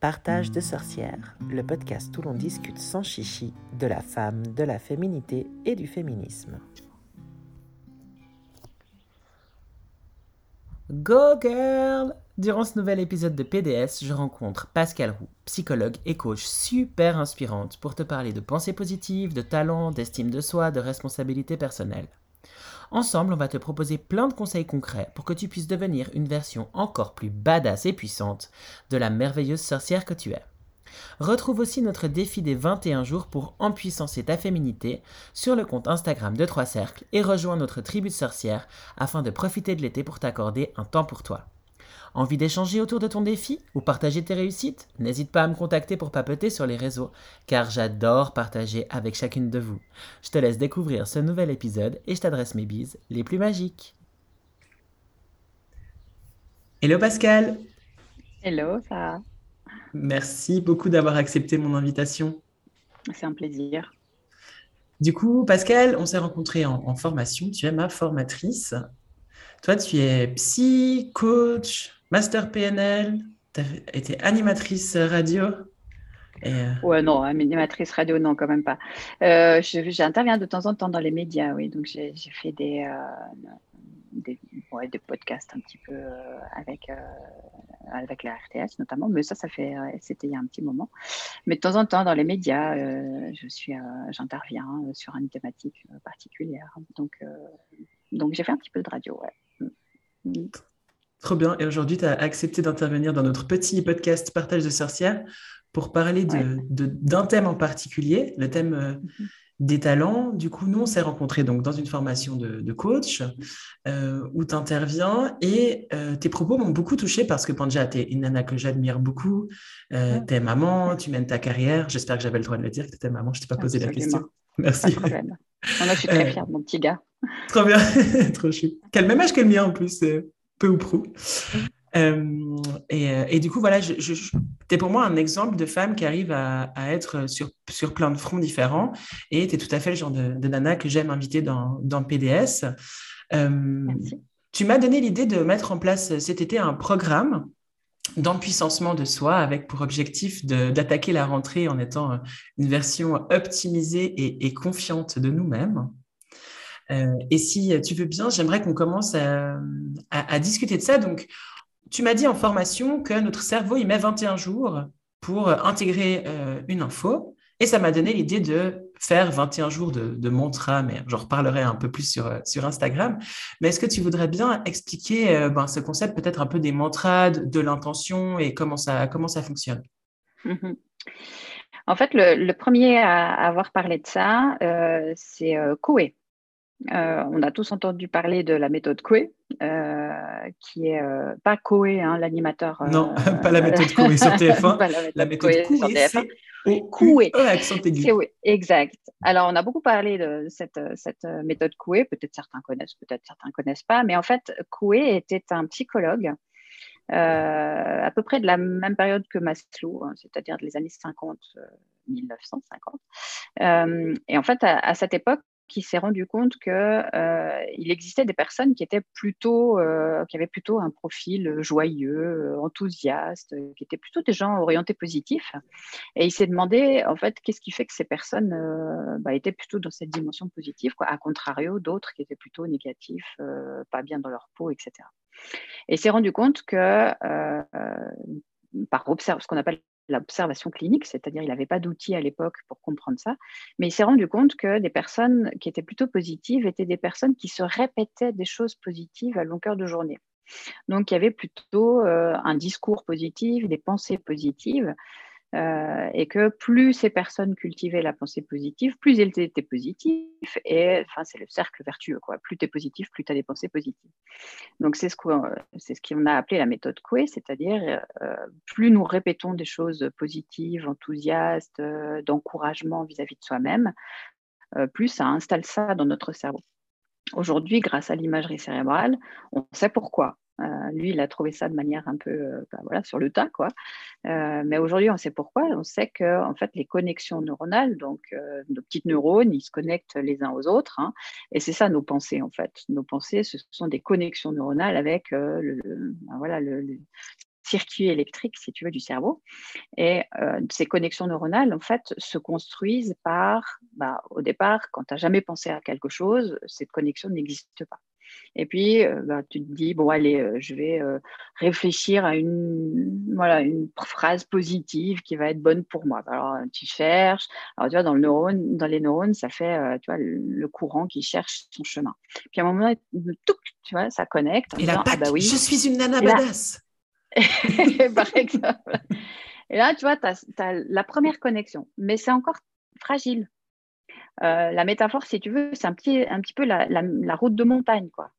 Partage de sorcières, le podcast où l'on discute sans chichi de la femme, de la féminité et du féminisme. Go girl Durant ce nouvel épisode de PDS, je rencontre Pascal Roux, psychologue et coach super inspirante pour te parler de pensée positive, de talent, d'estime de soi, de responsabilité personnelle. Ensemble, on va te proposer plein de conseils concrets pour que tu puisses devenir une version encore plus badass et puissante de la merveilleuse sorcière que tu es. Retrouve aussi notre défi des 21 jours pour empuissancer ta féminité sur le compte Instagram de Trois Cercles et rejoins notre tribu de sorcières afin de profiter de l'été pour t'accorder un temps pour toi. Envie d'échanger autour de ton défi ou partager tes réussites? N'hésite pas à me contacter pour papeter sur les réseaux, car j'adore partager avec chacune de vous. Je te laisse découvrir ce nouvel épisode et je t'adresse mes bises les plus magiques. Hello Pascal Hello Sarah Merci beaucoup d'avoir accepté mon invitation. C'est un plaisir. Du coup, Pascal, on s'est rencontrés en, en, formation. Tu es ma formatrice. Toi, tu es psy, coach, master PNL, tu été animatrice radio. Euh, Ouais, non, animatrice radio, non, quand même pas. Euh, J'interviens de temps en temps dans les médias, oui. Donc, j'ai fait des, euh, des, podcasts un petit peu avec, avec la RTS notamment, mais ça, ça fait, c'était il y a un petit moment. Mais de temps en temps, dans les médias, je suis, j'interviens sur une thématique particulière. Donc, donc j'ai fait un petit peu de radio, ouais. Mm. Trop bien. Et aujourd'hui, tu as accepté d'intervenir dans notre petit podcast Partage de sorcières pour parler d'un de, thème en particulier, le thème euh, mhm. des talents. Du coup, nous, on s'est rencontrés donc, dans une formation de, coach euh, où tu interviens et euh, tes propos m'ont beaucoup touchée parce que Panja, tu es une nana que j'admire beaucoup. Tu es maman, tu mènes ta carrière. J'espère que j'avais le droit de le dire que tu es maman. Je ne t'ai pas posé la question. Merci. Pas de problème. je suis très fière de mon petit gars. Trop bien, trop chou. Quel même âge que le mien en plus peu ou prou. Euh, et, euh, et, du coup, voilà, je, je, tu es pour moi un exemple de femme qui arrive à, à, être sur, sur plein de fronts différents. Et tu es tout à fait le genre de, de nana que j'aime inviter dans, dans PDS. Euh, tu m'as donné l'idée de mettre en place cet été un programme d'empuissancement de soi avec pour objectif d'attaquer la rentrée en étant une version optimisée et, et confiante de nous-mêmes. Euh, et si tu veux bien, j'aimerais qu'on commence à, discuter de ça. Donc, tu m'as dit en formation que notre cerveau, il met 21 jours pour intégrer euh, une info. Et ça m'a donné l'idée de faire 21 jours de, mantra, mais j'en reparlerai un peu plus sur, sur Instagram. Mais est-ce que tu voudrais bien expliquer euh, ben, ce concept peut-être un peu des mantras, de, l'intention et comment ça, comment ça fonctionne? Mhm. En fait, le, premier à avoir parlé de ça, c'est Koué. Euh, on a tous entendu parler de la méthode Coué, euh, qui est euh, pas Coué, hein, l'animateur. non, pas la méthode Coué sur TF1. la, méthode Coué, c'est Coué. accent aigu. exact. Alors, on a beaucoup parlé de cette, cette méthode Coué. Peut-être certains connaissent, peut-être certains connaissent pas. Mais en fait, Coué était un psychologue à peu près de la même période que Maslow, hein, c'est-à-dire des années 50, 1950. et en fait, à cette époque, qui s'est rendu compte qu'il euh, existait des personnes qui étaient plutôt, euh, qui avaient plutôt un profil joyeux, euh, enthousiaste, qui étaient plutôt des gens orientés positifs. Et il s'est demandé, en fait, qu'est-ce qui fait que ces personnes bah, étaient plutôt dans cette dimension positive, à contrario d'autres qui étaient plutôt négatifs, pas bien dans leur peau, etc. Et s'est rendu compte que par observe, ce qu'on appelle l'observation clinique, c'est-à-dire il n'avait pas d'outils à l'époque pour comprendre ça, mais il s'est rendu compte que des personnes qui étaient plutôt positives étaient des personnes qui se répétaient des choses positives à longueur de journée. Donc il y avait plutôt euh, un discours positif, des pensées positives, euh, et que plus ces personnes cultivaient la pensée positive, plus elles étaient positives. Et enfin, c'est le cercle vertueux. Quoi. Plus tu es positif, plus tu as des pensées positives. Donc, c'est ce qu'on ce qu'on a appelé la méthode Coué, c'est-à-dire euh, plus nous répétons des choses positives, enthousiastes, euh, d'encouragement vis-à-vis de soi-même, plus ça installe ça dans notre cerveau. Aujourd'hui, grâce à l'imagerie cérébrale, on sait pourquoi. Euh, lui, il a trouvé ça de manière un peu euh, bah, voilà, sur le tas. Quoi. Euh, mais aujourd'hui, on sait pourquoi. On sait que en fait, les connexions neuronales, donc nos petites neurones, ils se connectent les uns aux autres. Hein, et c'est ça nos pensées, en fait. Nos pensées, ce sont des connexions neuronales avec le, bah, voilà, le, circuits électriques, si du cerveau. Et ces connexions neuronales, en fait, se construisent par, bah, au départ, quand tu n'as jamais pensé à quelque chose, cette connexion n'existe pas. Et puis, euh, bah, tu te dis, bon, allez, euh, je vais euh, réfléchir à une, voilà, une phrase positive qui va être bonne pour moi. Alors, tu cherches. Alors, tu vois, dans, le neurone, dans les neurones, ça fait tu vois, le, courant qui cherche son chemin. Puis, à un moment, tu vois, ça connecte. Et la ah, bah oui. je suis une nana badass. Par exemple. Et là, tu vois, tu as, la première connexion. Mais c'est encore fragile. Euh, la métaphore, si tu veux, c'est un petit, un petit peu la, route de montagne, quoi.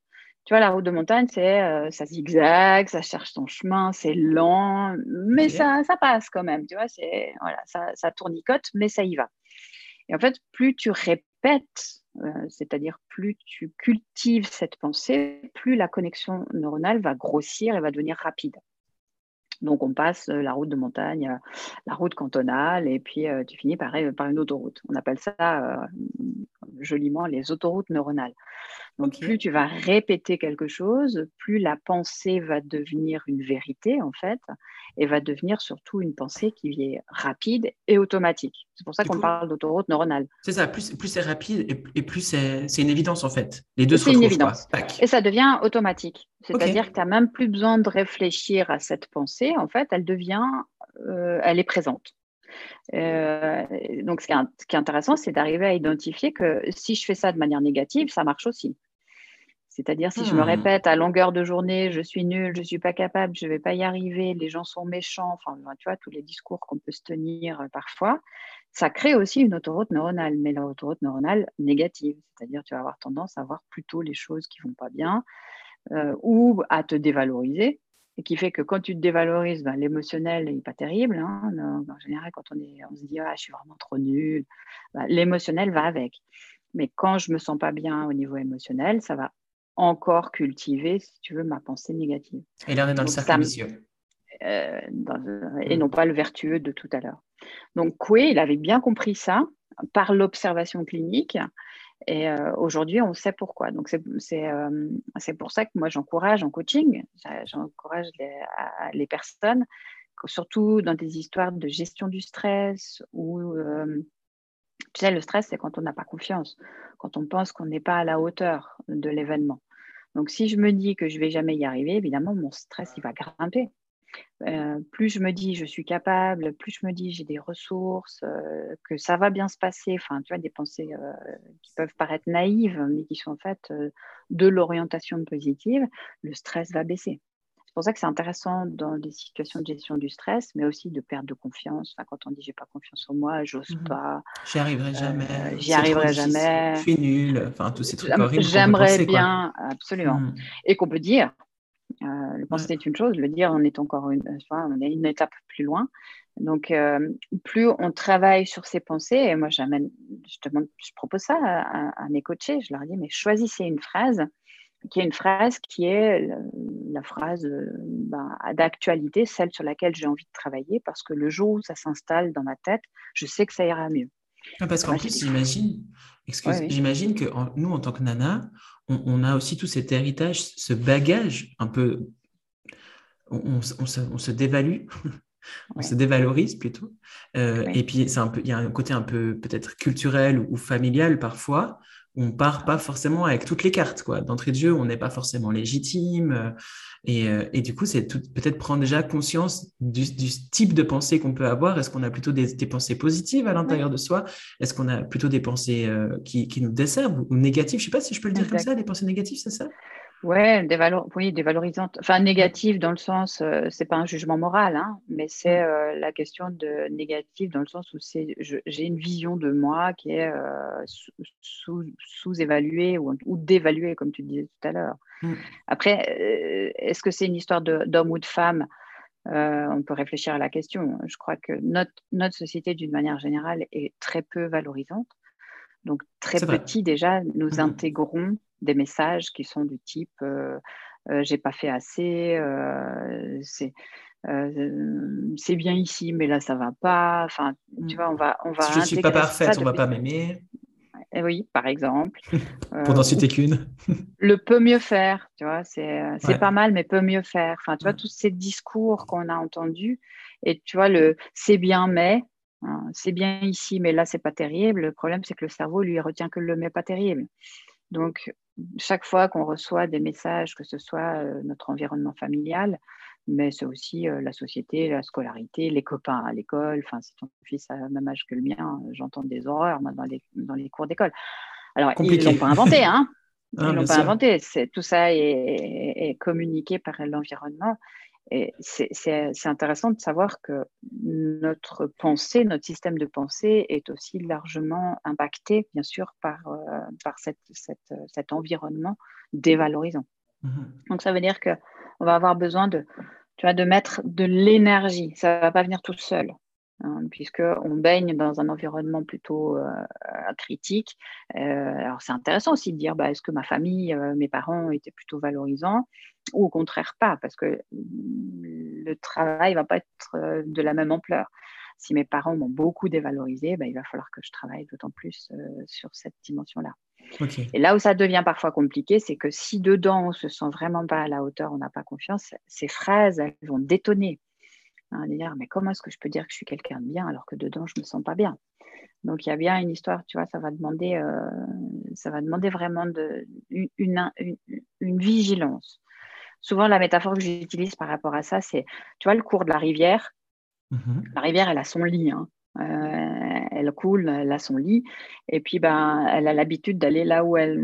Tu vois, la route de montagne, c'est euh, ça zigzag, ça cherche son chemin, c'est lent, mais ça, ça passe quand même. Tu vois, c'est voilà, ça, ça tournicote, mais ça y va. Et en fait, plus tu répètes, euh, c'est-à-dire plus tu cultives cette pensée, plus la connexion neuronale va grossir et va devenir rapide. Donc, on passe euh, la route de montagne, euh, la route cantonale, et puis euh, tu finis par, par, une autoroute. On appelle ça joliment les autoroutes neuronales. Donc, plus tu vas répéter quelque chose, plus la pensée va devenir une vérité, en fait, et va devenir surtout une pensée qui est rapide et automatique. C'est pour ça qu'on parle d'autoroute neuronale. C'est ça, plus, plus c'est rapide et, plus c'est une évidence, en fait. Les deux une évidence. Et ça devient automatique. C'est-à-dire que tu n'as même plus besoin de réfléchir à cette pensée. En fait, elle devient, euh, elle est présente. Euh, donc, ce qui est, intéressant, c'est d'arriver à identifier que si je fais ça de manière négative, ça marche aussi. C'est-à-dire, si je me hmm. répète à longueur de journée, je suis nul, je ne suis pas capable, je ne vais pas y arriver, les gens sont méchants, enfin, tu vois, tous les discours qu'on peut se tenir euh, parfois, ça crée aussi une autoroute neuronale, mais l'autoroute neuronale négative. C'est-à-dire, tu vas avoir tendance à voir plutôt les choses qui ne vont pas bien euh, ou à te dévaloriser et qui fait que quand tu te dévalorises, ben, l'émotionnel n'est pas terrible. Hein. En général, quand on, est, on se dit ah, je suis vraiment trop nul, ben, l'émotionnel va avec. Mais quand je me sens pas bien au niveau émotionnel, ça va encore cultiver, si tu veux, ma pensée négative. Et là, on est dans le cercle vicieux. Euh, et mm. non pas le vertueux de tout à l'heure. Donc, Coué, il avait bien compris ça par l'observation clinique. Et euh, aujourd'hui, on sait pourquoi. Donc, euh, c'est pour ça que moi, j'encourage en coaching, j'encourage les, les, personnes, surtout dans des histoires de gestion du stress ou, euh, tu sais, le stress, c'est quand on n'a pas confiance, quand on pense qu'on n'est pas à la hauteur de l'événement. Donc, si je me dis que je ne vais jamais y arriver, évidemment, mon stress, il va grimper. Euh, plus je me dis je suis capable, plus je me dis j'ai des ressources, euh, que ça va bien se passer, enfin tu vois, des pensées euh, qui peuvent paraître naïves, mais qui sont en fait de l'orientation positive, le stress va baisser. C'est pour ça que c'est intéressant dans des situations de gestion du stress, mais aussi de perte de confiance. Enfin, quand on dit j'ai pas confiance en moi, j'ose mmh pas. J'y arriverai jamais. J'y arriverai jamais. Je suis nul. Enfin, tous ces trucs J'aimerais bien, absolument. Mmh. Et qu'on peut dire, euh, le penser est une chose, le dire on est encore une, on est une étape plus loin. Donc, euh, plus on travaille sur ces pensées, et moi j'amène, je, je propose ça à, mes coachés, je leur dis, mais choisissez une phrase qui est une phrase qui est la, phrase ben, d'actualité, celle sur laquelle j'ai envie de travailler, parce que le jour où ça s'installe dans ma tête, je sais que ça ira mieux. parce qu'en plus, j'imagine, j'imagine que nous, en tant que nana, on, a aussi tout cet héritage, ce bagage un peu. On, se, dévalue, on se dévalorise plutôt. Euh, et puis, il y a un côté un peu peut-être culturel ou familial parfois. On part pas forcément avec toutes les cartes. quoi. D'entrée de jeu, on n'est pas forcément légitime. Euh, euh, et, du coup, c'est peut-être prendre déjà conscience du, type de pensée qu'on peut avoir. Est-ce qu'on a plutôt des, pensées positives à l'intérieur de soi? Est-ce qu'on a plutôt des pensées euh, qui, nous desservent ou négatives? Je ne sais pas si je peux le dire comme ça, des pensées négatives, c'est ça? Ouais, dévalor oui, dévalorisante. Enfin, négative dans le sens, euh, c'est pas un jugement moral, hein, mais c'est euh, la question de négative dans le sens où c'est, j'ai une vision de moi qui est euh, sous-évaluée ou, ou dévaluée, comme tu disais tout à l'heure. Mm. Après, est-ce que c'est une histoire d'homme ou de femme? On peut réfléchir à la question. Je crois que notre, notre société, d'une manière générale, est très peu valorisante. Donc, très petit, déjà, nous mm-hmm. intégrons des messages qui sont du type euh, euh, j'ai pas fait assez, euh, c'est c'est bien ici, mais là ça va pas. Enfin, tu vois, on va, on va. Si je suis pas parfaite, on va pas m'aimer. eh oui, par exemple. Pour n'en citer qu'une. le peut mieux faire, tu vois, c'est pas mal, mais peut mieux faire. Enfin, tu vois, tous ces discours qu'on a entendus, et tu vois, le c'est bien, mais, hein, c'est bien ici, mais là, c'est pas terrible. Le problème, c'est que le cerveau, lui, retient que le mais pas terrible. Donc, chaque fois qu'on reçoit des messages, que ce soit notre environnement familial, mais c'est aussi la société, la scolarité, les copains à l'école. Enfin, si ton fils a le même âge que le mien, j'entends des horreurs dans, les, dans les cours d'école. Alors, ils ne l'ont pas inventé, hein Ils ne l'ont pas inventé. Tout ça est, communiqué par l'environnement. Et c'est intéressant de savoir que notre pensée, notre système de pensée est aussi largement impacté, bien sûr, par, par cette, cet environnement dévalorisant. Mmh Donc, ça veut dire qu'on va avoir besoin de, tu vois, de mettre de l'énergie. Ça ne va pas venir tout seul, hein, puisqu'on baigne dans un environnement plutôt euh, critique. Euh, alors, c'est intéressant aussi de dire, bah, est-ce que ma famille, euh, mes parents étaient plutôt valorisants ou au contraire pas, parce que le travail ne va pas être de la même ampleur si mes parents m'ont beaucoup dévalorisé, bah, il va falloir que je travaille d'autant plus sur cette dimension-là. Et là où ça devient parfois compliqué, c'est que si dedans on se sent vraiment pas à la hauteur, on n'a pas confiance, ces phrases, elles vont détonner. Hein, dire, mais comment est-ce que je peux dire que je suis quelqu'un de bien alors que dedans je me sens pas bien? Donc il y a bien une histoire, tu vois, ça va demander, euh, ça va demander vraiment de, une, vigilance. Souvent la métaphore que j'utilise par rapport à ça, c'est, tu vois, le cours de la rivière. Mmh la rivière, elle a son lit. Hein. Euh, elle coule, elle a son lit, et puis ben, elle a l'habitude d'aller là où elle,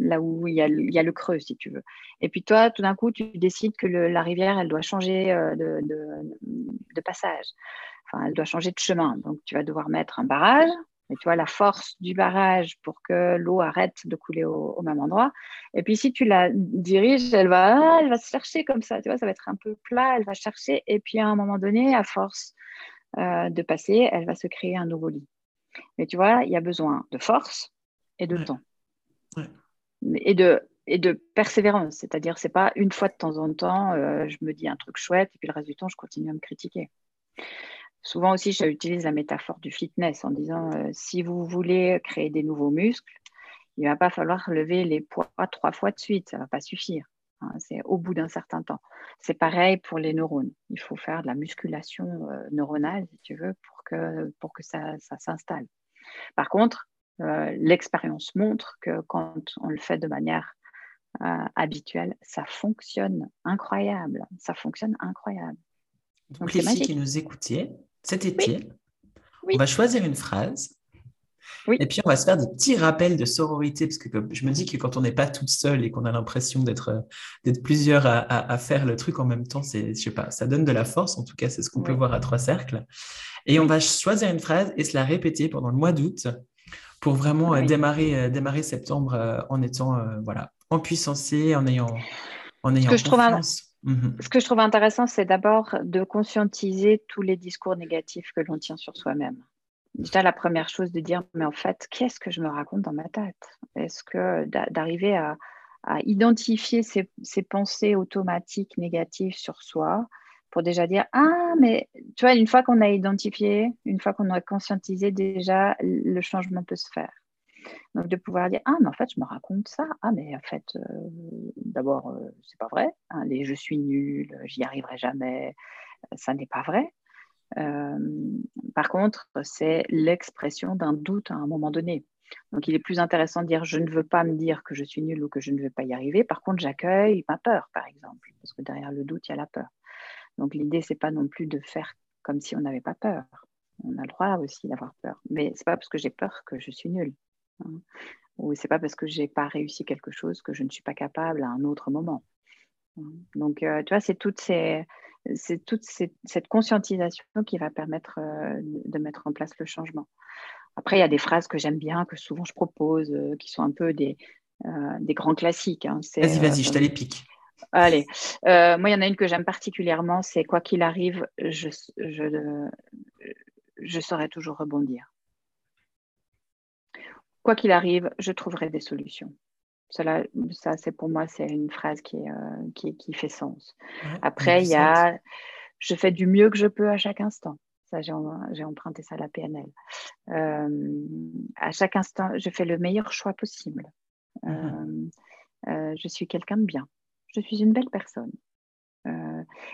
là où il y, a, le creux, si tu veux. Et puis toi, tout d'un coup, tu décides que la rivière, elle doit changer euh, de, de, passage. Enfin, elle doit changer de chemin. Donc, tu vas devoir mettre un barrage. Et tu vois la force du barrage pour que l'eau arrête de couler au, même endroit. Et puis si tu la diriges, elle va, elle va se chercher comme ça. Tu vois, ça va être un peu plat. Elle va chercher. Et puis à un moment donné, à force euh, de passer, elle va se créer un nouveau lit. Mais tu vois, il y a besoin de force et de temps. Et, de, et de persévérance. C'est-à-dire, c'est pas une fois de temps en temps, euh, je me dis un truc chouette et puis le reste du temps, je continue à me critiquer. Souvent aussi, j'utilise la métaphore du fitness en disant euh, si vous voulez créer des nouveaux muscles, il ne va pas falloir lever les poids trois fois de suite, ça ne va pas suffire. Hein, c'est au bout d'un certain temps. C'est pareil pour les neurones. Il faut faire de la musculation euh, neuronale, si tu veux, pour que, pour que ça, s'installe. Par contre, euh, l'expérience montre que quand on le fait de manière euh, habituelle, ça fonctionne incroyable. Ça fonctionne incroyable. Donc, les filles qui nous écoutiez, cet été, on va choisir une phrase et puis, on va se faire des petits rappels de sororité, parce que je me dis que quand on n'est pas toute seule et qu'on a l'impression d'être euh, plusieurs à, faire le truc en même temps, c'est, je sais pas, ça donne de la force. En tout cas, c'est ce qu'on peut voir à trois cercles. Et on va choisir une phrase et se la répéter pendant le mois d'août pour vraiment euh, démarrer, euh, démarrer septembre en étant voilà, en puissance, en ayant, en ayant ce que Je trouve mmh Ce que je trouve intéressant, c'est d'abord de conscientiser tous les discours négatifs que l'on tient sur soi-même déjà la première chose de dire, mais en fait, qu'est-ce que je me raconte dans ma tête? Est-ce que d'arriver à, identifier ces, pensées automatiques négatives sur soi pour déjà dire, ah, mais tu vois, une fois qu'on a identifié, une fois qu'on a conscientisé, déjà, le changement peut se faire. Donc de pouvoir dire, ah, mais en fait, je me raconte ça. Ah, mais en fait, euh, d'abord, euh, c'est pas vrai. Hein, les je suis nul, j'y arriverai jamais, ça n'est pas vrai. Euh, par contre, c'est l'expression d'un doute à un moment donné. Donc, il est plus intéressant de dire je ne veux pas me dire que je suis nul ou que je ne veux pas y arriver. Par contre, j'accueille ma peur, par exemple, parce que derrière le doute, il y a la peur. Donc, l'idée, c'est pas non plus de faire comme si on n'avait pas peur. On a le droit aussi d'avoir peur, mais c'est pas parce que j'ai peur que je suis nul. Hein. Ou c'est pas parce que j'ai pas réussi quelque chose que je ne suis pas capable à un autre moment. Donc, euh, tu vois, c'est ces, toute cette conscientisation qui va permettre euh, de mettre en place le changement. Après, il y a des phrases que j'aime bien, que souvent je propose, euh, qui sont un peu des, des grands classiques. Hein. Vas-y, vas-y, je te les pique. Allez, moi, il y en a une que j'aime particulièrement, c'est quoi qu'il arrive, je, je, je saurai toujours rebondir. Quoi qu'il arrive, je trouverai des solutions. Cela, ça, c'est pour moi, c'est une phrase qui, euh, qui, qui, fait sens. Après, il y a je fais du mieux que je peux à chaque instant. Ça, j'ai emprunté ça à la PNL. à chaque instant, je fais le meilleur choix possible. Mmh je suis quelqu'un de bien. Je suis une belle personne.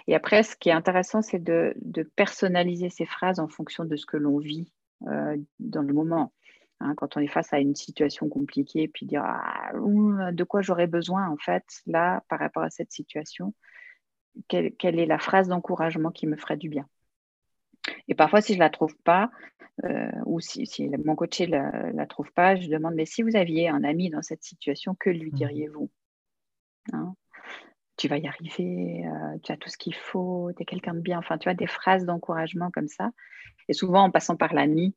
et après, ce qui est intéressant, c'est de, de, personnaliser ces phrases en fonction de ce que l'on vit dans le moment. Hein, quand on est face à une situation compliquée, puis dire ah, de quoi j'aurais besoin en fait là par rapport à cette situation, quelle, est la phrase d'encouragement qui me ferait du bien? Et parfois, si je ne la trouve pas, euh, ou si, mon coaché ne la, trouve pas, je demande, mais si vous aviez un ami dans cette situation, que lui mmh. diriez-vous? Hein? Tu vas y arriver, euh, tu as tout ce qu'il faut, tu es quelqu'un de bien. Enfin, tu as des phrases d'encouragement comme ça. Et souvent, en passant par l'ami,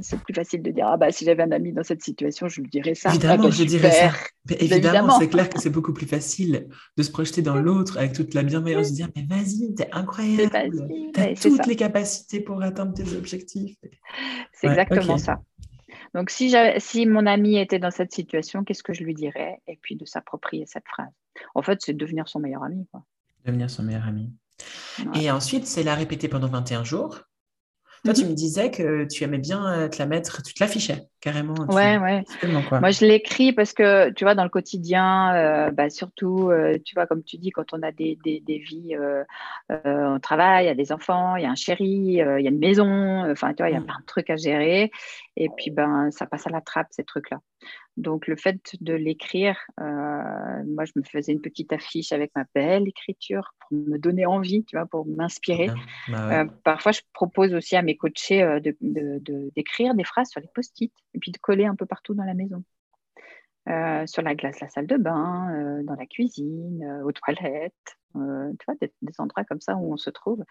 c'est plus facile de dire ah bah si j'avais un ami dans cette situation, je lui dirais ça. Évidemment, ah, bah, je dirais ça. évidemment, c'est clair que c'est beaucoup plus facile de se projeter dans l'autre avec toute la bienveillance, de dire mais vas-y, t'es incroyable, t'as toutes les capacités pour atteindre tes objectifs. C'est exactement ça. Donc si, si mon ami était dans cette situation, qu'est-ce que je lui dirais? Et puis de s'approprier cette phrase. En fait, c'est devenir son meilleur ami. Quoi. Devenir son meilleur ami. Et ensuite, c'est la répéter pendant 21 jours. Toi, tu mhm. me disais que tu aimais bien euh, te la mettre, tu te l'affichais carrément. Ouais, ouais. Moi, je l'écris parce que, tu vois, dans le quotidien, euh, bah, surtout, euh, tu vois, comme tu dis, quand on a des, des, des vies, on travaille, il y a des enfants, il y a un chéri, il y a une maison, enfin, tu vois, il y a mm. plein de trucs à gérer. Et puis, ben, ça passe à la trappe, ces trucs-là. Donc, le fait de l'écrire, moi, je me faisais une petite affiche avec ma belle écriture pour me donner envie, tu vois, pour m'inspirer. Bah parfois, je propose aussi à mes coachés d'écrire de, de, des phrases sur les post-it et puis de coller un peu partout dans la maison. Euh, sur la glace, la salle de bain, euh, dans la cuisine, euh, aux toilettes, tu vois, des, endroits comme ça où on se trouve.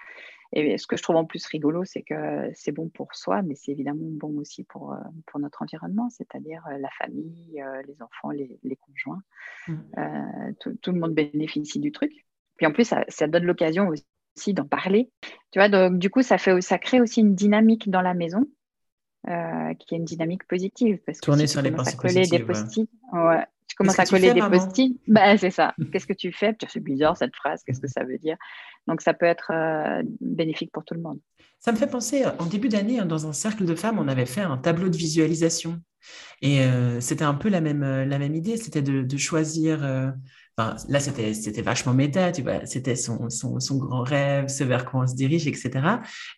Et ce que je trouve en plus rigolo, c'est que c'est bon pour soi, mais c'est évidemment bon aussi pour, pour notre environnement, c'est-à-dire la famille, les enfants, les, conjoints. Mmh. Tout, le monde bénéficie du truc. Puis en plus, ça, ça donne l'occasion aussi d'en parler. Tu vois, donc du coup, ça, fait, ça crée aussi une dynamique dans la maison euh, qui est une dynamique positive. Parce que Tourner sur les positives. Ouais. Tu commences à coller des post-it. Bah, c'est ça. Qu'est-ce que tu fais? C'est bizarre cette phrase. Qu'est-ce que ça veut dire? Donc, ça peut être euh, bénéfique pour tout le monde. Ça me fait penser, en début d'année, hein, dans un cercle de femmes, on avait fait un tableau de visualisation. Et euh, c'était un peu la même, la même idée, c'était de, de, choisir là, c'était, c'était vachement méta, tu vois, c'était son, son, son, grand rêve, ce vers quoi on se dirige, etc.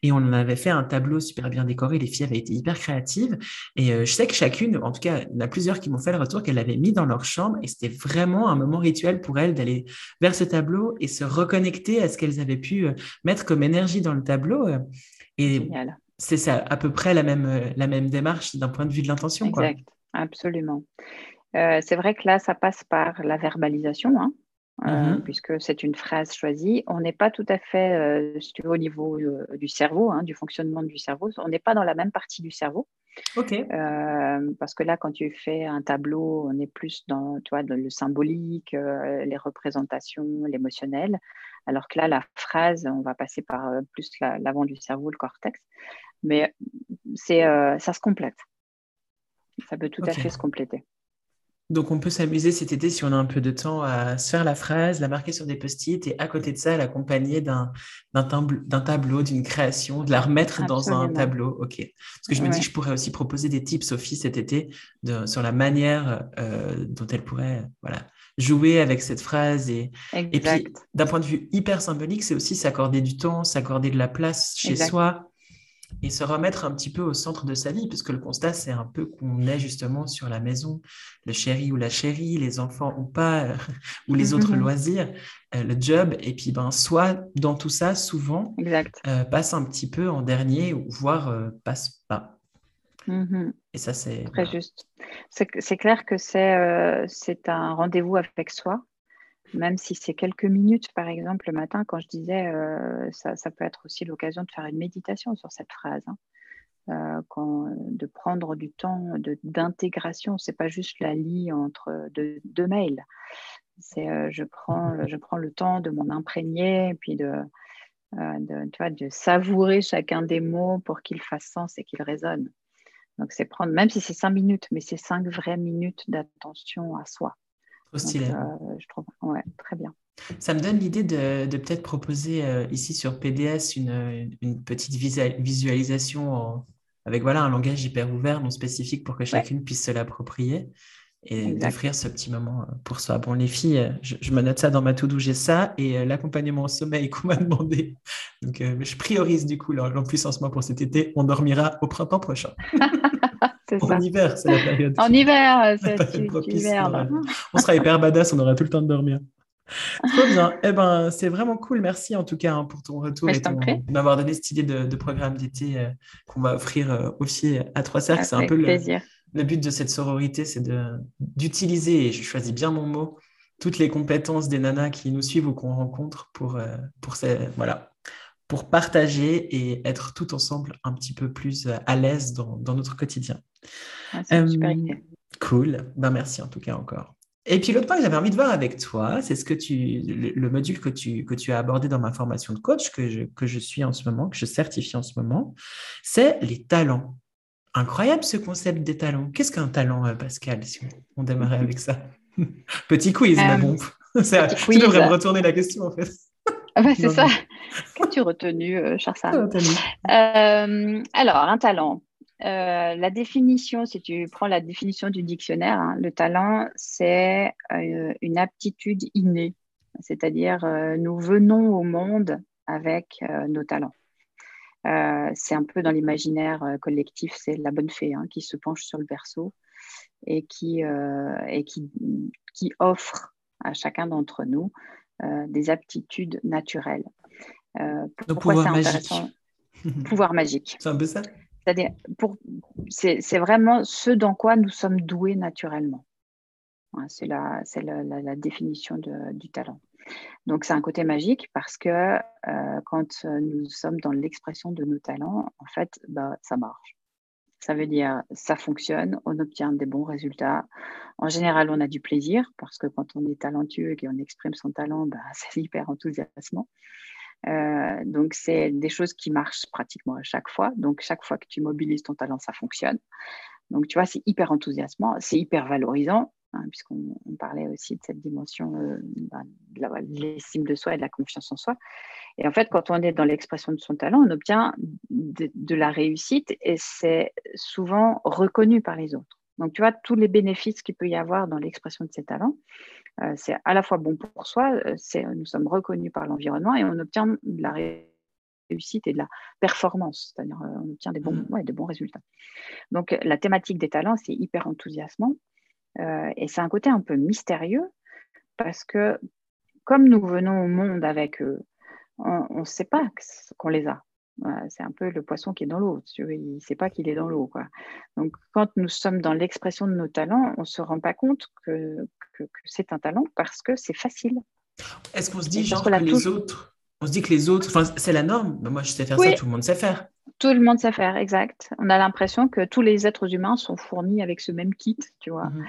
Et on en avait fait un tableau super bien décoré, les filles avaient été hyper créatives. Et euh, je sais que chacune, en tout cas, il y en a plusieurs qui m'ont fait le retour qu'elles l'avaient mis dans leur chambre et c'était vraiment un moment rituel pour elles d'aller vers ce tableau et se reconnecter à ce qu'elles avaient pu euh, mettre comme énergie dans le tableau. Et c'est ça, à peu près la même, euh, la même démarche d'un point de vue de l'intention. Exact, absolument. Euh, c'est vrai que là, ça passe par la verbalisation, hein, euh, mhm. puisque c'est une phrase choisie. On n'est pas tout à fait, euh, si tu veux, au niveau du cerveau, hein, du fonctionnement du cerveau. On n'est pas dans la même partie du cerveau. Parce que là, quand tu fais un tableau, on est plus dans le symbolique, les représentations, l'émotionnel. Alors que là, la phrase, on va passer par plus l'avant du cerveau, le cortex. Mais c'est, ça se complète. Ça peut tout à fait se compléter. Donc, on peut s'amuser cet été, si on a un peu de temps, à se faire la phrase, la marquer sur des post-it et à côté de ça, l'accompagner d'un tableau, d'une création, de la remettre dans un tableau. OK. Parce que je me dis que je pourrais aussi proposer des tips, Sophie, cet été, de, sur la manière euh, dont elle pourrait voilà, jouer avec cette phrase. Et, et puis, d'un point de vue hyper symbolique, c'est aussi s'accorder du temps, s'accorder de la place chez soi et se remettre un petit peu au centre de sa vie, puisque le constat, c'est un peu qu'on est justement sur la maison, le chéri ou la chérie, les enfants ou pas, euh, ou les autres mm-hmm. loisirs, euh, le job, et puis ben, soit dans tout ça, souvent, euh, passe un petit peu en dernier, voire passe pas. Mm-hmm. Et ça, c'est... Très juste. C'est clair que c'est un rendez-vous avec soi, même si c'est quelques minutes, par exemple, le matin, quand je disais, euh, ça, peut être aussi l'occasion de faire une méditation sur cette phrase. Hein. Euh, de prendre du temps d'intégration, c'est pas juste la lie entre deux, mails. C'est euh, je, prends, je prends le temps de m'en imprégner et puis de, de, de savourer chacun des mots pour qu'ils fassent sens et qu'ils résonnent. Donc, c'est prendre, même si c'est cinq minutes, mais c'est cinq vraies minutes d'attention à soi. Stylé. Euh, je trouve, ouais, très bien. Ça me donne l'idée de, peut-être proposer euh, ici sur PDS une, petite visualisation avec voilà, un langage hyper ouvert, non spécifique pour que chacune puisse se l'approprier et d'offrir ce petit moment euh, pour soi. Bon, les filles, je, me note ça dans ma to-do, j'ai ça et l'accompagnement au sommeil qu'on m'a demandé. Donc, je priorise du coup l'empuissancement pour cet été. On dormira au printemps prochain. en hiver, c'est la période. En hiver, c'est hiver. On, sera hyper badass, on aura tout le temps de dormir. Trop bien. Eh ben, c'est vraiment cool. Merci en tout cas hein, pour ton retour et m'avoir donné cette idée de, programme d'été qu'on va offrir aussi à Trois Cercles. C'est un peu le but de cette sororité, c'est d'utiliser, et je choisis bien mon mot, toutes les compétences des nanas qui nous suivent ou qu'on rencontre pour, euh, pour, voilà, pour partager et être tout ensemble un petit peu plus euh, à l'aise dans, notre quotidien. Ah, super euh, Cool. Ben, merci en tout cas encore. Et puis l'autre point que j'avais envie de voir avec toi, c'est ce que tu, le, module que tu, que tu as abordé dans ma formation de coach, que je, que je suis en ce moment, que je certifie en ce moment, c'est les talents. Incroyable ce concept des talents. Qu'est-ce qu'un talent, euh, Pascal, si on, démarrait avec ça? Petit quiz, mais bon. Ça, tu devrais me retourner la question, en fait. Ah c'est ça. Qu'as-tu retenu, euh, euh, Alors, un talent. La définition, si tu prends la définition du dictionnaire, hein, le talent, c'est une aptitude innée. C'est-à-dire, nous venons au monde avec nos talents. Euh, c'est un peu dans l'imaginaire euh, collectif, c'est la bonne fée hein, qui se penche sur le berceau et qui, euh, et qui, qui, offre à chacun d'entre nous des aptitudes naturelles. Donc, pouvoir magique. pouvoir magique. C'est un peu ça? C'est-à-dire, c'est vraiment ce dans quoi nous sommes doués naturellement. C'est la, définition du talent. Donc, c'est un côté magique parce que euh, quand nous sommes dans l'expression de nos talents, en fait, bah, ça marche. Ça veut dire ça fonctionne, on obtient des bons résultats. En général, on a du plaisir parce que quand on est talentueux et qu'on exprime son talent, bah, c'est hyper enthousiasmant. Euh, donc, c'est des choses qui marchent pratiquement à chaque fois. Donc, chaque fois que tu mobilises ton talent, ça fonctionne. Donc, tu vois, c'est hyper enthousiasmant, c'est hyper valorisant. Hein, puisqu'on parlait aussi de cette dimension euh, bah, de l'estime de soi et de la confiance en soi. Et en fait, quand on est dans l'expression de son talent, on obtient de, la réussite et c'est souvent reconnu par les autres. Donc, tu vois, tous les bénéfices qu'il peut y avoir dans l'expression de ses talents, euh, c'est à la fois bon pour soi, euh, nous sommes reconnus par l'environnement et on obtient de la réussite et de la performance, c'est-à-dire on obtient des bons, mmh. des bons résultats. Donc, la thématique des talents, c'est hyper enthousiasmant. Euh, et c'est un côté un peu mystérieux parce que comme nous venons au monde avec eux, on ne sait pas qu'on les a. C'est un peu le poisson qui est dans l'eau. Il ne sait pas qu'il est dans l'eau. Donc, quand nous sommes dans l'expression de nos talents, on ne se rend pas compte que, que, c'est un talent parce que c'est facile. Est-ce qu'on se dit, genre, que les autres, on se dit que les autres, c'est la norme. moi, je sais faire ça, tout le monde sait faire. Tout le monde sait faire, exact. On a l'impression que tous les êtres humains sont fournis avec ce même kit, tu vois. Mhm.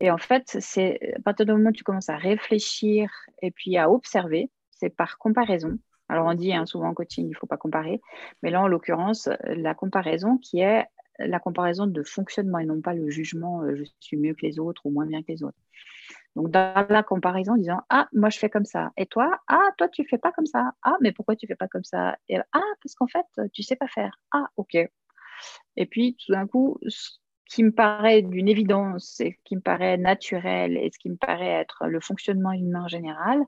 Et en fait, c'est à partir du moment où tu commences à réfléchir et puis à observer, c'est par comparaison. Alors on dit hein, souvent en coaching, il ne faut pas comparer, mais là en l'occurrence, la comparaison qui est la comparaison de fonctionnement et non pas le jugement euh, je suis mieux que les autres ou moins bien que les autres. Donc, dans la comparaison, disant Ah, moi, je fais comme ça. Et toi? Ah, toi, tu fais pas comme ça. Ah, mais pourquoi tu fais pas comme ça? Et, Ah, parce qu'en fait, tu sais pas faire. Ah, OK. Et puis, tout d'un coup, ce qui me paraît d'une évidence, ce qui me paraît naturel et ce qui me paraît être le fonctionnement humain général, ben,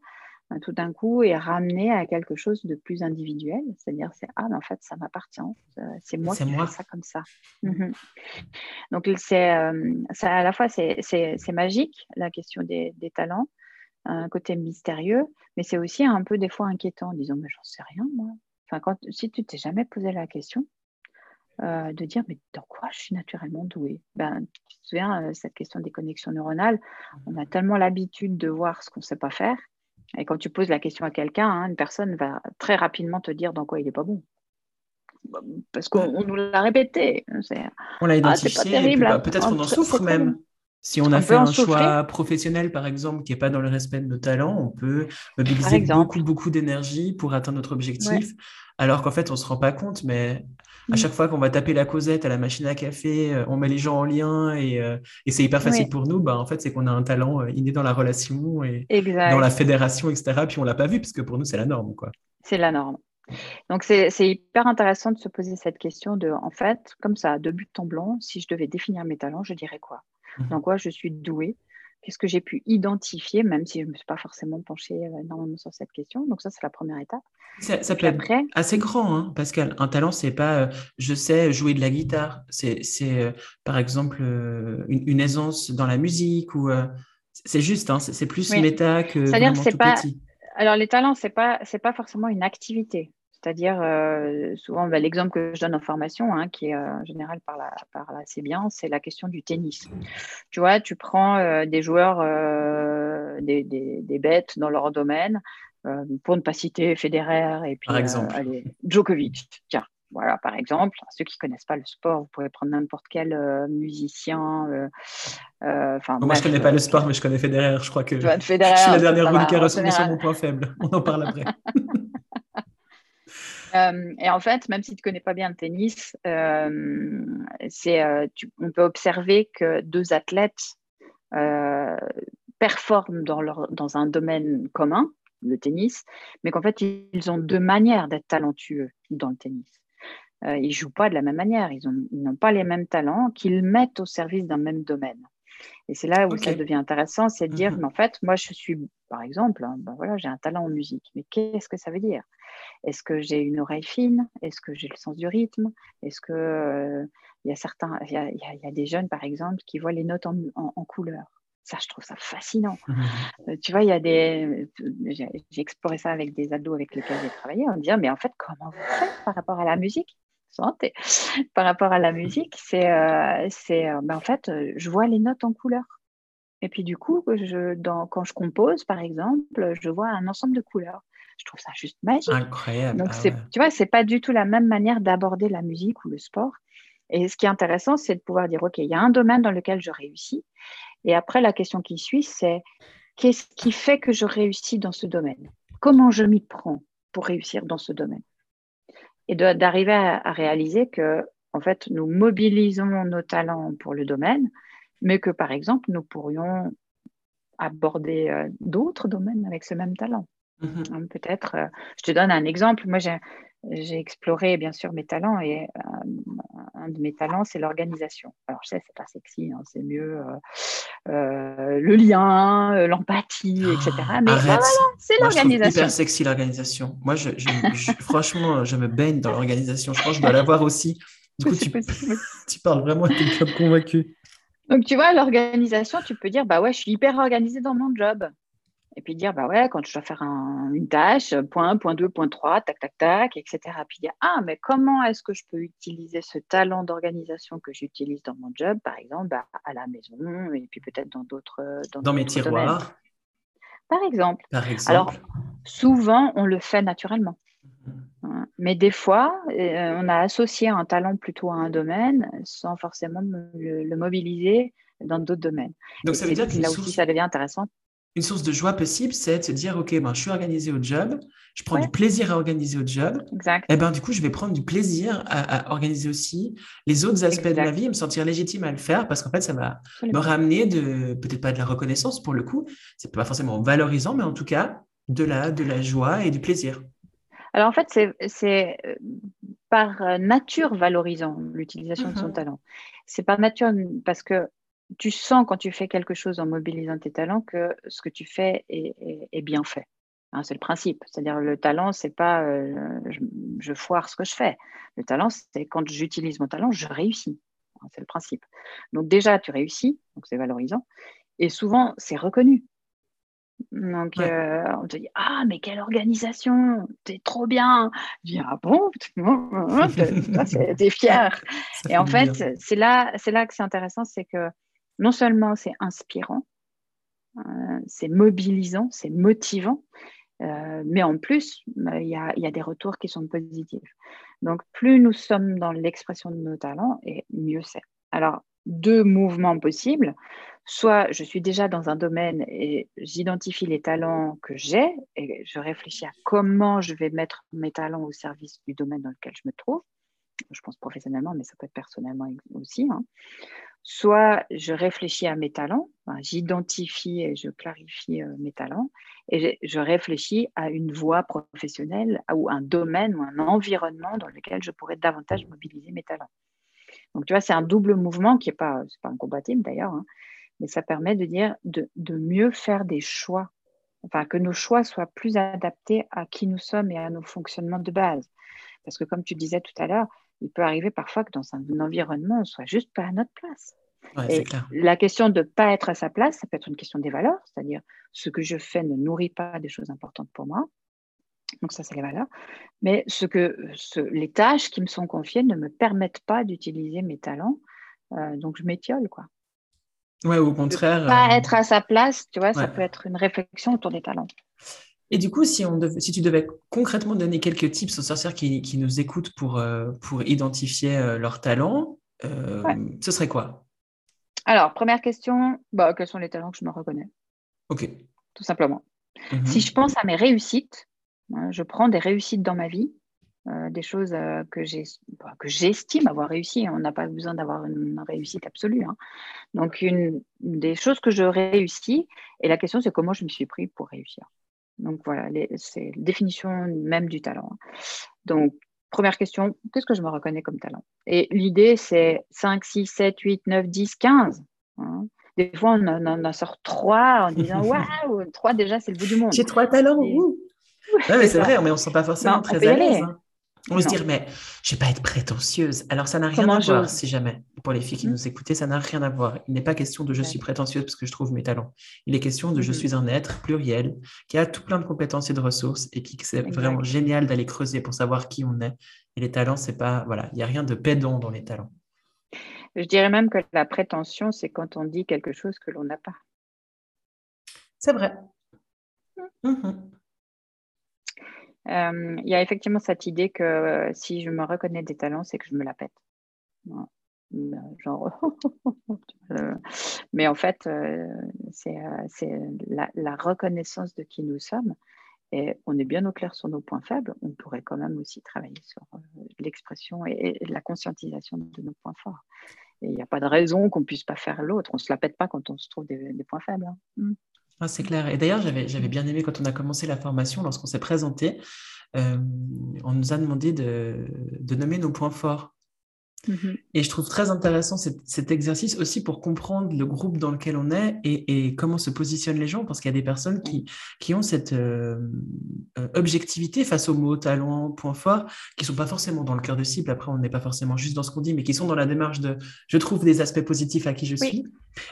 tout d'un coup est ramené à quelque chose de plus individuel, c'est-à-dire c'est ah mais en fait ça m'appartient, euh, c'est moi qui fais ça comme ça. Mhm. Donc c'est euh, à la fois c'est magique la question des, talents, un côté mystérieux, mais c'est aussi un peu des fois inquiétant, disons mais j'en sais rien moi. Enfin quand si tu t'es jamais posé la question, euh, de dire mais dans quoi je suis naturellement douée? Ben, Tu te souviens, cette question des connexions neuronales, on a tellement l'habitude de voir ce qu'on ne sait pas faire et quand tu poses la question à quelqu'un, hein, une personne va très rapidement te dire dans quoi il n'est pas bon. Parce qu'on nous l'a répété. On l'a ah, identifié. Bah, peut-être qu'on en souffre même. Si on a fait un choix professionnel, par exemple, qui n'est pas dans le respect de nos talents, on peut mobiliser beaucoup, beaucoup d'énergie pour atteindre notre objectif, alors qu'en fait, on ne se rend pas compte. Mais À chaque fois qu'on va taper la causette à la machine à café, euh, on met les gens en lien et, euh, c'est hyper facile pour nous. Bah, en fait, c'est qu'on a un talent euh, inné dans la relation et dans la fédération, etc. Puis on l'a pas vu, parce que pour nous, c'est la norme. quoi. C'est la norme. Donc, c'est hyper intéressant de se poser cette question de, en fait, comme ça, de but en blanc, si je devais définir mes talents, je dirais quoi? Dans quoi je suis douée Qu'est-ce que j'ai pu identifier, même si je ne me suis pas forcément penchée euh, énormément sur cette question. Donc ça, c'est la première étape. Ça, peut être assez grand, hein, Pascal. Un talent, c'est pas euh, je sais jouer de la guitare. C'est, euh, par exemple, une, aisance dans la musique ou c'est juste, hein, c'est, plus méta que. C'est-à-dire que c'est pas. Alors les talents, c'est pas c'est pas forcément une activité. C'est-à-dire, euh, souvent, bah, l'exemple que je donne en formation, hein, qui est euh, en général par là, par assez bien, c'est la question du tennis. Tu vois, tu prends euh, des joueurs, des, des, bêtes dans leur domaine, pour ne pas citer Federer et puis Djokovic. Tiens, voilà, par exemple, ceux qui ne connaissent pas le sport, vous pouvez prendre n'importe quel musicien. moi, je ne connais pas le sport, mais je connais Federer. Je crois que je suis la dernière roue qui a sur mon point faible. On en parle après. Euh, et en fait, même si tu ne connais pas bien le tennis, euh, euh, on peut observer que deux athlètes performent dans, un domaine commun, le tennis, mais qu'en fait, ils ont deux manières d'être talentueux dans le tennis. ils ne jouent pas de la même manière, ils n'ont pas les mêmes talents qu'ils mettent au service d'un même domaine. Et c'est là où ça devient intéressant, c'est de dire, mmh mais en fait, moi, je suis, par exemple, hein, ben voilà, j'ai un talent en musique, mais qu'est-ce que ça veut dire? Est-ce que j'ai une oreille fine? Est-ce que j'ai le sens du rythme? Est-ce que euh, il y a certains, il y a, des jeunes, par exemple, qui voient les notes en, couleur? Ça, je trouve ça fascinant. Mmh euh, tu vois, il y a des. J'ai exploré ça avec des ados avec lesquels j'ai travaillé. On me dit, mais en fait, comment vous faites par rapport à la musique? Santé. Par rapport à la musique, c'est, euh, euh, ben, en fait, euh, je vois les notes en couleur. Et puis du coup, je, dans, quand je compose, par exemple, je vois un ensemble de couleurs. Je trouve ça juste magique. Incroyable. Donc, ah tu vois, c'est pas du tout la même manière d'aborder la musique ou le sport. Et ce qui est intéressant, c'est de pouvoir dire, OK, il y a un domaine dans lequel je réussis. Et après, la question qui suit, c'est qu'est-ce qui fait que je réussis dans ce domaine? Comment je m'y prends pour réussir dans ce domaine? Et d'arriver à, réaliser que, en fait, nous mobilisons nos talents pour le domaine, mais que, par exemple, nous pourrions aborder euh, d'autres domaines avec ce même talent. Mhm. Hein, peut-être, euh, je te donne un exemple. Moi, j'ai exploré bien sûr mes talents et euh, un de mes talents, c'est l'organisation. Alors, je sais, c'est pas sexy, hein, c'est mieux le lien, l'empathie, etc. Ah, Mais voilà, c'est l'organisation. C'est hyper sexy l'organisation. Moi, je, franchement, je me baigne dans l'organisation. Je pense que je dois l'avoir aussi. Du coup, tu, tu, parles vraiment à quelqu'un convaincu. Donc, tu vois, l'organisation, tu peux dire, bah ouais, je suis hyper organisée dans mon job. Et puis dire, bah ouais, quand je dois faire une tâche, point point 2, point 3, tac, tac, tac, etc. Puis dire, ah, mais comment est-ce que je peux utiliser ce talent d'organisation que j'utilise dans mon job, par exemple, bah, à la maison, et puis peut-être dans d'autres. Dans, dans mes tiroirs. Par exemple. Par exemple. Alors, souvent, on le fait naturellement. Mhm. Hein, mais des fois, euh, on a associé un talent plutôt à un domaine sans forcément le, mobiliser dans d'autres domaines. Donc, ça veut dire que là aussi, ça devient intéressant une source de joie possible, c'est de se dire, OK, ben, je suis organisé au job, je prends du plaisir à organiser au job. Exact. Et eh ben, du coup, je vais prendre du plaisir à, organiser aussi les autres aspects de la vie et me sentir légitime à le faire parce qu'en fait, ça va me ramener de, peut-être pas de la reconnaissance pour le coup, c'est pas forcément valorisant, mais en tout cas, de la, de la joie et du plaisir. Alors en fait, c'est euh, par nature valorisant l'utilisation de son mm-hmm. talent. C'est par nature parce que tu sens quand tu fais quelque chose en mobilisant tes talents que ce que tu fais est, bien fait. Hein, c'est le principe. C'est-à-dire le talent, c'est pas euh, je, foire ce que je fais. Le talent, c'est quand j'utilise mon talent, je réussis. Hein, c'est le principe. Donc déjà, tu réussis, donc c'est valorisant. Et souvent, c'est reconnu. Donc, euh, on te dit Ah, mais quelle organisation T'es trop bien Je dis Ah bon? T'es fier. Et en fait, c'est là, là que c'est intéressant c'est que non seulement c'est inspirant, euh, c'est mobilisant, c'est motivant, euh, mais en plus, euh, il y, a, des retours qui sont positifs. Donc, plus nous sommes dans l'expression de nos talents, et mieux c'est. Alors, deux mouvements possibles. Soit je suis déjà dans un domaine et j'identifie les talents que j'ai et je réfléchis à comment je vais mettre mes talents au service du domaine dans lequel je me trouve. je pense professionnellement, mais ça peut être personnellement aussi. Hein. Soit je réfléchis à mes talents, j'identifie et je clarifie euh, mes talents, et je, réfléchis à une voie professionnelle ou un domaine ou un environnement dans lequel je pourrais davantage mobiliser mes talents. Donc, tu vois, c'est un double mouvement qui n'est pas, incompatible d'ailleurs, hein, mais ça permet de dire de, de mieux faire des choix, enfin, que nos choix soient plus adaptés à qui nous sommes et à nos fonctionnements de base. Parce que comme tu disais tout à l'heure, il peut arriver parfois que dans un environnement, on ne soit juste pas à notre place. et la question de ne pas être à sa place, ça peut être une question des valeurs, c'est-à-dire ce que je fais ne nourrit pas des choses importantes pour moi. Donc ça, c'est les valeurs. Mais ce que, les tâches qui me sont confiées ne me permettent pas d'utiliser mes talents. Euh, donc je m'étiole, quoi. Ouais, au contraire. pas euh, être à sa place, tu vois, ça peut être une réflexion autour des talents. Et du coup, si, on si tu devais concrètement donner quelques tips aux sorcières qui, qui nous écoutent pour, euh, pour identifier euh, leurs talents, euh, ce serait quoi? Alors, première question, bah, quels sont les talents que je me reconnais? Ok. Tout simplement. Mhm. Si je pense à mes réussites, hein, je prends des réussites dans ma vie, des choses que j'estime avoir réussi. On n'a pas besoin d'avoir une réussite absolue. Hein. Donc, une, des choses que je réussis, et la question, c'est comment je me suis pris pour réussir. Donc voilà, c'est la définition même du talent. Donc, première question, qu'est-ce que je me reconnais comme talent? Et l'idée, c'est 5, 6, 7, 8, 9, 10, 15. Des fois, on en, sort 3 en disant Waouh, 3 déjà, c'est le bout du monde. J'ai trois talents. c'est vrai, mais on ne se sent pas forcément très à l'aise. Hein. On va se dire, mais je ne vais pas être prétentieuse. Alors, ça n'a rien à voir, si jamais. Pour les filles qui hmm? nous écoutent, ça n'a rien à voir. Il n'est pas question de je suis prétentieuse parce que je trouve mes talents. Il est question de je hmm. suis un être pluriel qui a tout plein de compétences et de ressources et qui c'est vraiment génial d'aller creuser pour savoir qui on est. Et les talents, c'est pas, voilà, il n'y a rien de pédant dans les talents. Je dirais même que la prétention, c'est quand on dit quelque chose que l'on n'a pas. C'est vrai. Mmh. Euh, il y a effectivement cette idée que euh, si je me reconnais des talents, c'est que je me la pète. Genre, euh, mais en fait, c'est la, reconnaissance de qui nous sommes. Et on est bien au clair sur nos points faibles. On pourrait quand même aussi travailler sur l'expression et, la conscientisation de nos points forts. Et il n'y a pas de raison qu'on ne puisse pas faire l'autre. On ne se la pète pas quand on se trouve des, points faibles. Hein. Ah, c'est clair. Et d'ailleurs, j'avais, bien aimé quand on a commencé la formation, lorsqu'on s'est présenté, euh, on nous a demandé de, de nommer nos points forts. Mhm. Et je trouve très intéressant cet, exercice aussi pour comprendre le groupe dans lequel on est et, comment se positionnent les gens, parce qu'il y a des personnes qui, qui ont cette euh, euh, objectivité face aux mots, talents, points forts, qui ne sont pas forcément dans le cœur de cible. Après, on n'est pas forcément juste dans ce qu'on dit, mais qui sont dans la démarche de je trouve des aspects positifs à qui je suis.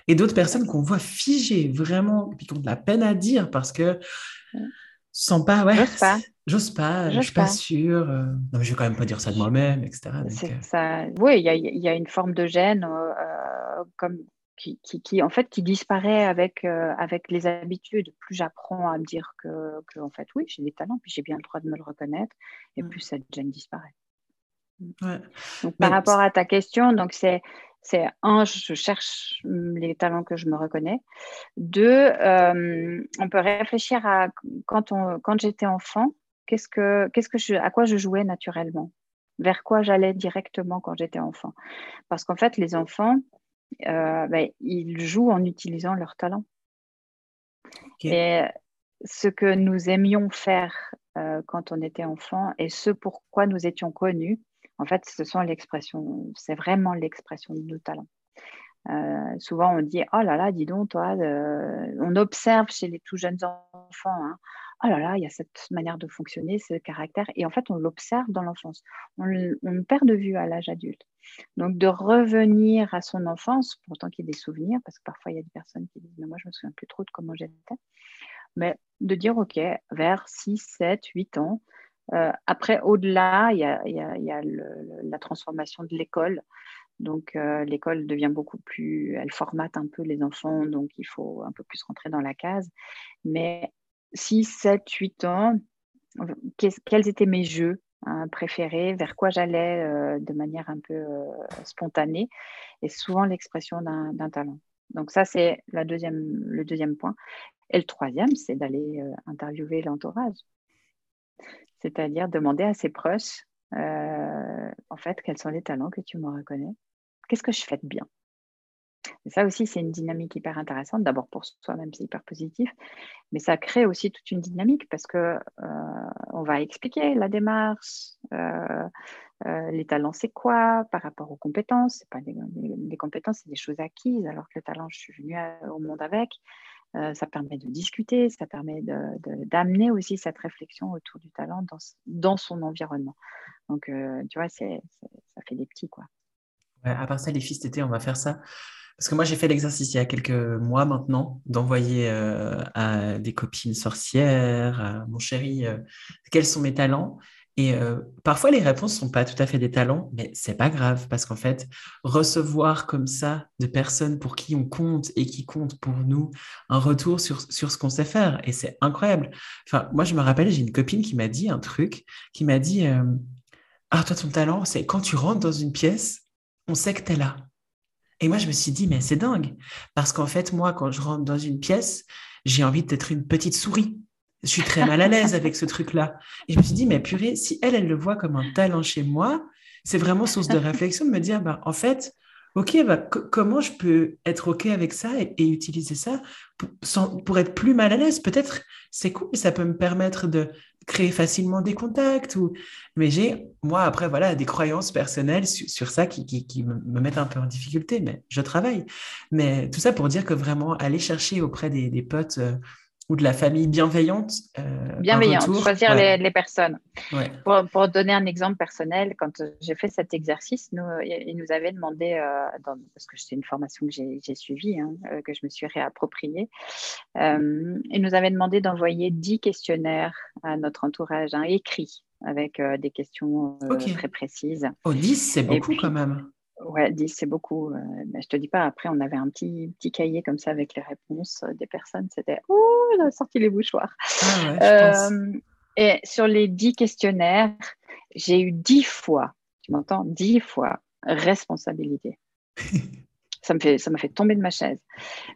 Et d'autres personnes qu'on voit figées vraiment, qui ont de la peine à dire parce que sans pas, ouais. J'ose pas, je ne suis pas, sûre. Euh, non, je vais quand même pas dire ça de moi-même, etc. Euh. ça... Oui, il y, a une forme de gêne euh, comme, qui, qui, en fait, qui disparaît avec, avec les habitudes. Plus j'apprends à me dire que, que, en fait, oui, j'ai des talents, puis j'ai bien le droit de me le reconnaître, et mm. plus cette gêne disparaît. Ouais. Donc, par rapport à ta question, donc c'est c'est un, je cherche les talents que je me reconnais. Deux, on peut réfléchir à quand, on, quand j'étais enfant, qu'est-ce que, qu'est-ce que je, à quoi je jouais naturellement, vers quoi j'allais directement quand j'étais enfant? Parce qu'en fait, les enfants, euh, ben, ils jouent en utilisant leurs talents. Et ce que nous aimions faire euh, quand on était enfant et ce pourquoi nous étions connus, en fait, ce sont l'expression, c'est vraiment l'expression de nos talents. Euh, souvent, on dit Oh là là, dis donc, toi, on observe chez les tout jeunes enfants, hein, oh là là, il y a cette manière de fonctionner, ce caractère. Et en fait, on l'observe dans l'enfance. On, le perd de vue à l'âge adulte. Donc, de revenir à son enfance, pourtant qu'il y ait des souvenirs, parce que parfois, il y a des personnes qui disent, mais moi, je me souviens plus trop de comment j'étais. Mais de dire, OK, vers 6, 7, 8 ans, euh, après, au-delà, il y a, la transformation de l'école. Donc, euh, l'école devient beaucoup plus, elle formate un peu les enfants, donc il faut un peu plus rentrer dans la case. Mais 6, 7, 8 ans, quels étaient mes jeux hein, préférés, vers quoi j'allais euh, de manière un peu euh, spontanée, et souvent l'expression d'un talent. Donc ça, c'est deuxième, le deuxième point. Et le troisième, c'est d'aller euh, interviewer l'entourage, c'est-à-dire demander à ses proches en fait, quels sont les talents que tu me reconnais Qu'est-ce que je fais de bien? Et ça aussi, c'est une dynamique hyper intéressante. D'abord pour soi-même, c'est hyper positif, mais ça crée aussi toute une dynamique parce que euh, on va expliquer la démarche, euh, euh, les talents, c'est quoi par rapport aux compétences. C'est pas des, compétences, c'est des choses acquises. Alors que le talent, je suis venue au monde avec. ça permet de discuter, ça permet d'amener aussi cette réflexion autour du talent dans, son environnement. Donc, tu vois, ça fait des petits quoi. à part ça, les fils on va faire ça. Parce que moi, j'ai fait l'exercice il y a quelques mois maintenant d'envoyer euh, à des copines sorcières, à mon chéri, euh, quels sont mes talents. Et euh, parfois, les réponses ne sont pas tout à fait des talents, mais c'est pas grave parce qu'en fait, recevoir comme ça de personnes pour qui on compte et qui comptent pour nous un retour sur, sur ce qu'on sait faire, et c'est incroyable. Enfin, moi, je me rappelle, j'ai une copine qui m'a dit un truc, qui m'a dit Ah, toi, ton talent, c'est quand tu rentres dans une pièce, on sait que tu es là. Et moi, je me suis dit, mais c'est dingue. Parce qu'en fait, moi, quand je rentre dans une pièce, j'ai envie d'être une petite souris. Je suis très mal à l'aise avec ce truc-là. Et je me suis dit, mais purée, si elle, elle le voit comme un talent chez moi, c'est vraiment source de réflexion de me dire, bah, en fait, OK, bah, comment je peux être OK avec ça et, utiliser ça pour, pour, être plus mal à l'aise? Peut-être c'est cool, ça peut me permettre de créer facilement des contacts. Mais j'ai, moi, après, voilà, des croyances personnelles sur, ça qui, qui, me, mettent un peu en difficulté, mais je travaille. Mais tout ça pour dire que vraiment, aller chercher auprès des, des potes euh, ou de la famille bienveillante. Euh, bienveillante, choisir les, personnes. Pour, donner un exemple personnel, quand j'ai fait cet exercice, nous, il nous avait demandé, euh, parce que c'est une formation que j'ai suivie, hein, euh, que je me suis réappropriée, il nous avait demandé d'envoyer 10 questionnaires à notre entourage, hein, écrits, avec des questions très précises. Oh, 10, c'est beaucoup quand même. Ouais, 10, c'est beaucoup. Euh, mais je te dis pas, après, on avait un petit, petit cahier comme ça avec les réponses euh, des personnes. C'était, oh, on a sorti les bouchoirs. Ah euh, et sur les 10 questionnaires, j'ai eu 10 fois, tu m'entends, 10 fois responsabilité. ça me fait, ça m'a fait tomber de ma chaise.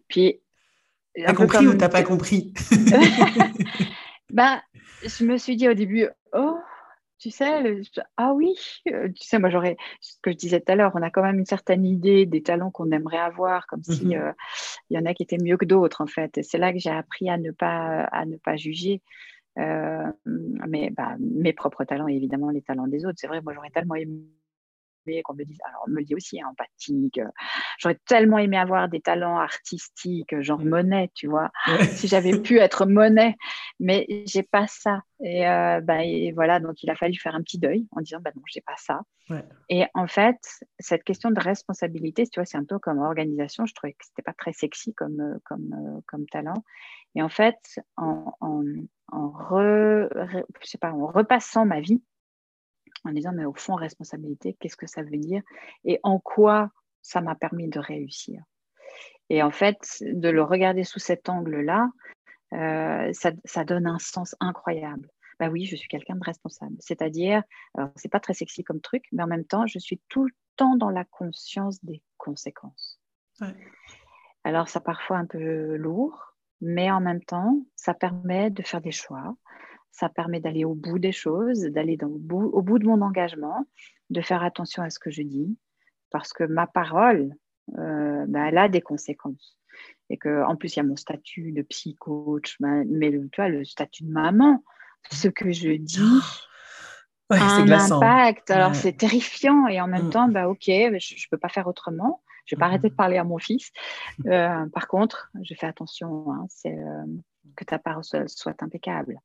Puis. T'as compris ou t'as pas compris? Bah, je me suis dit au début, oh, tu sais, ah oui, euh, tu sais, moi j'aurais, ce que je disais tout à l'heure, on a quand même une certaine idée des talents qu'on aimerait avoir, comme s'il si mmh euh, il y en a qui étaient mieux que d'autres en fait. Et c'est là que j'ai appris à ne pas, à ne pas juger. Euh, mais bah, mes propres talents et évidemment les talents des autres. C'est vrai, moi j'aurais tellement aimé qu'on me dise, alors on me le dit aussi, hein, empathique. Euh, j'aurais tellement aimé avoir des talents artistiques, genre Monet, tu vois, si j'avais pu être Monet, mais j'ai pas ça. Et, euh, bah, et, voilà, donc il a fallu faire un petit deuil en disant, bah non, j'ai pas ça. Et en fait, cette question de responsabilité, tu vois, c'est un peu comme organisation. Je trouvais que c'était pas très sexy comme, euh, comme, comme talent. Et en fait, en, en, en, je sais pas, en repassant ma vie, en disant, mais au fond, responsabilité, qu'est-ce que ça veut dire et en quoi ça m'a permis de réussir. Et en fait, de le regarder sous cet angle-là, euh, ça, donne un sens incroyable. Bah oui, je suis quelqu'un de responsable. C'est-à-dire, c'est pas très sexy comme truc, mais en même temps, je suis tout le temps dans la conscience des conséquences. Alors, ça parfois un peu lourd, mais en même temps, ça permet de faire des choix, ça permet d'aller au bout des choses, d'aller au bout, au bout de mon engagement, de faire attention à ce que je dis, parce que ma parole, euh, ben, elle a des conséquences. Et qu'en plus, il y a mon statut de psy-coach, ben, mais le, tu vois, le statut de maman, ce que je dis a un impact. Alors, c'est terrifiant. Et en même mm. temps, bah, OK, je ne peux pas faire autrement. Je ne vais pas arrêter de parler à mon fils. Euh, par contre, je fais attention hein, euh, que ta parole soit impeccable.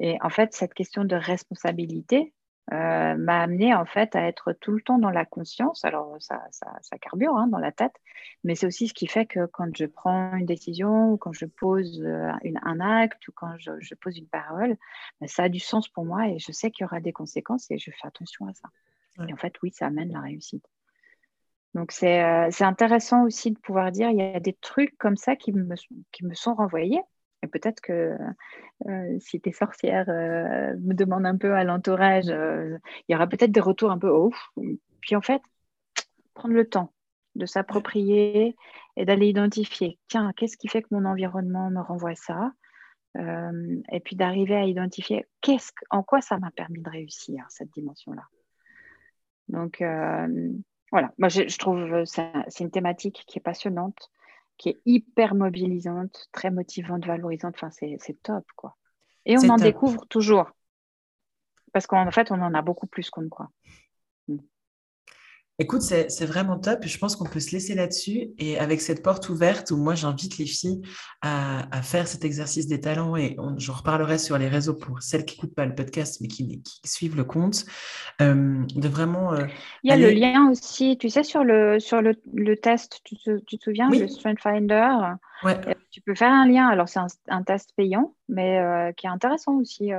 Et en fait, cette question de responsabilité euh, m'a amené en fait à être tout le temps dans la conscience. Alors, ça, ça, carbure hein, dans la tête, mais c'est aussi ce qui fait que quand je prends une décision, ou quand je pose euh, un acte, ou quand je, pose une parole, ben, ça a du sens pour moi et je sais qu'il y aura des conséquences et je fais attention à ça. Et en fait, oui, ça amène la réussite. Donc, euh, c'est intéressant aussi de pouvoir dire, il y a des trucs comme ça qui me, qui me sont renvoyés et peut-être que euh, si tes sorcières euh, me demandent un peu à l'entourage, euh, il y aura peut-être des retours un peu ouf. Puis en fait, prendre le temps de s'approprier et d'aller identifier, tiens, qu'est-ce qui fait que mon environnement me renvoie ça Et puis d'arriver à identifier en quoi ça m'a permis de réussir cette dimension-là. Donc, voilà, moi je, trouve c'est une thématique qui est passionnante, qui est hyper mobilisante, très motivante, valorisante. Enfin, c'est top, quoi. Et on en découvre toujours. Parce qu'en fait, on en a beaucoup plus qu'on ne croit. Écoute, c'est vraiment top. Je pense qu'on peut se laisser là-dessus. Et avec cette porte ouverte où moi, j'invite les filles à, faire cet exercice des talents, et j'en reparlerai sur les réseaux pour celles qui n'écoutent pas le podcast, mais qui, suivent le compte, euh, de vraiment... Euh, Il y a le lien aussi, tu sais, sur le, sur le, test, tu te, souviens, le Strength Finder? Ouais. Euh, tu peux faire un lien. Alors, c'est un, test payant, mais qui est intéressant aussi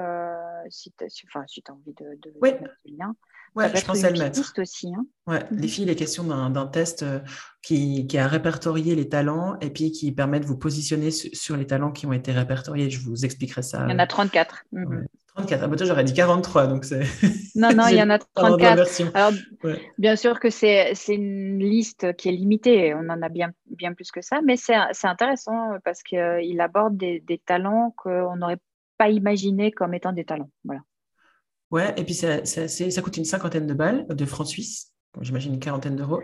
si tu as, si as envie de, de mettre le lien. Ouais, je pense à le mettre. aussi. Hein. Ouais, les filles, il est question d'un test euh, qui, qui, a répertorié les talents et puis qui permet de vous positionner sur, les talents qui ont été répertoriés. Je vous expliquerai ça. Il y en a 34. 34. Ah, bah toi, j'aurais dit 43. Donc c'est... Non, non, il y en a 34. Alors, bien sûr que c'est, une liste qui est limitée. On en a bien, bien plus que ça. Mais c'est, intéressant parce qu'il aborde des, des talents qu'on n'aurait pas imaginé comme étant des talents. Voilà. Ouais, et puis ça, ça coûte une cinquantaine de balles de francs suisses, j'imagine une quarantaine d'euros.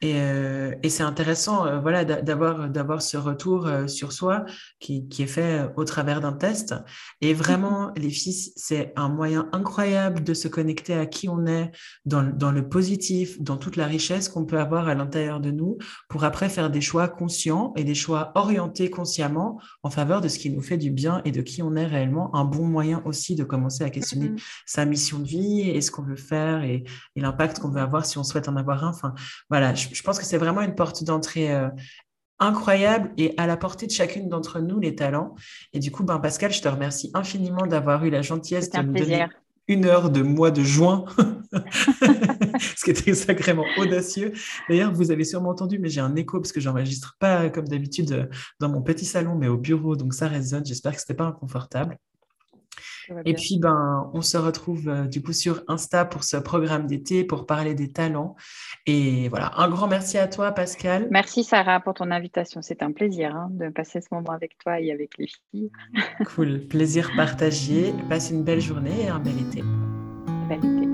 Et, euh, et c'est intéressant euh, voilà, d'avoir, d'avoir ce retour euh, sur soi qui, qui, est fait au travers d'un test. Et vraiment, les filles, c'est un moyen incroyable de se connecter à qui on est dans, dans le positif, dans toute la richesse qu'on peut avoir à l'intérieur de nous pour après faire des choix conscients et des choix orientés consciemment en faveur de ce qui nous fait du bien et de qui on est réellement. Un bon moyen aussi de commencer à questionner mm-hmm. sa mission de vie et ce qu'on veut faire et, et l'impact qu'on veut avoir si on souhaite en avoir un. Enfin, voilà, je, je pense que c'est vraiment une porte d'entrée euh, incroyable et à la portée de chacune d'entre nous, les talents. Et du coup, ben, Pascal, je te remercie infiniment d'avoir eu la gentillesse de me donner une heure de mois de juin, ce qui était sacrément audacieux. D'ailleurs, vous avez sûrement entendu, mais j'ai un écho parce que j'enregistre pas comme d'habitude euh, dans mon petit salon, mais au bureau, donc ça résonne. J'espère que ce n'était pas inconfortable. Et puis, ben, on se retrouve euh, du coup sur Insta pour ce programme d'été pour parler des talents. Et voilà, un grand merci à toi, Pascal. Merci, Sarah, pour ton invitation. C'est un plaisir hein, de passer ce moment avec toi et avec les filles. cool, plaisir partagé. Passe une belle journée et un bel été. Bel été.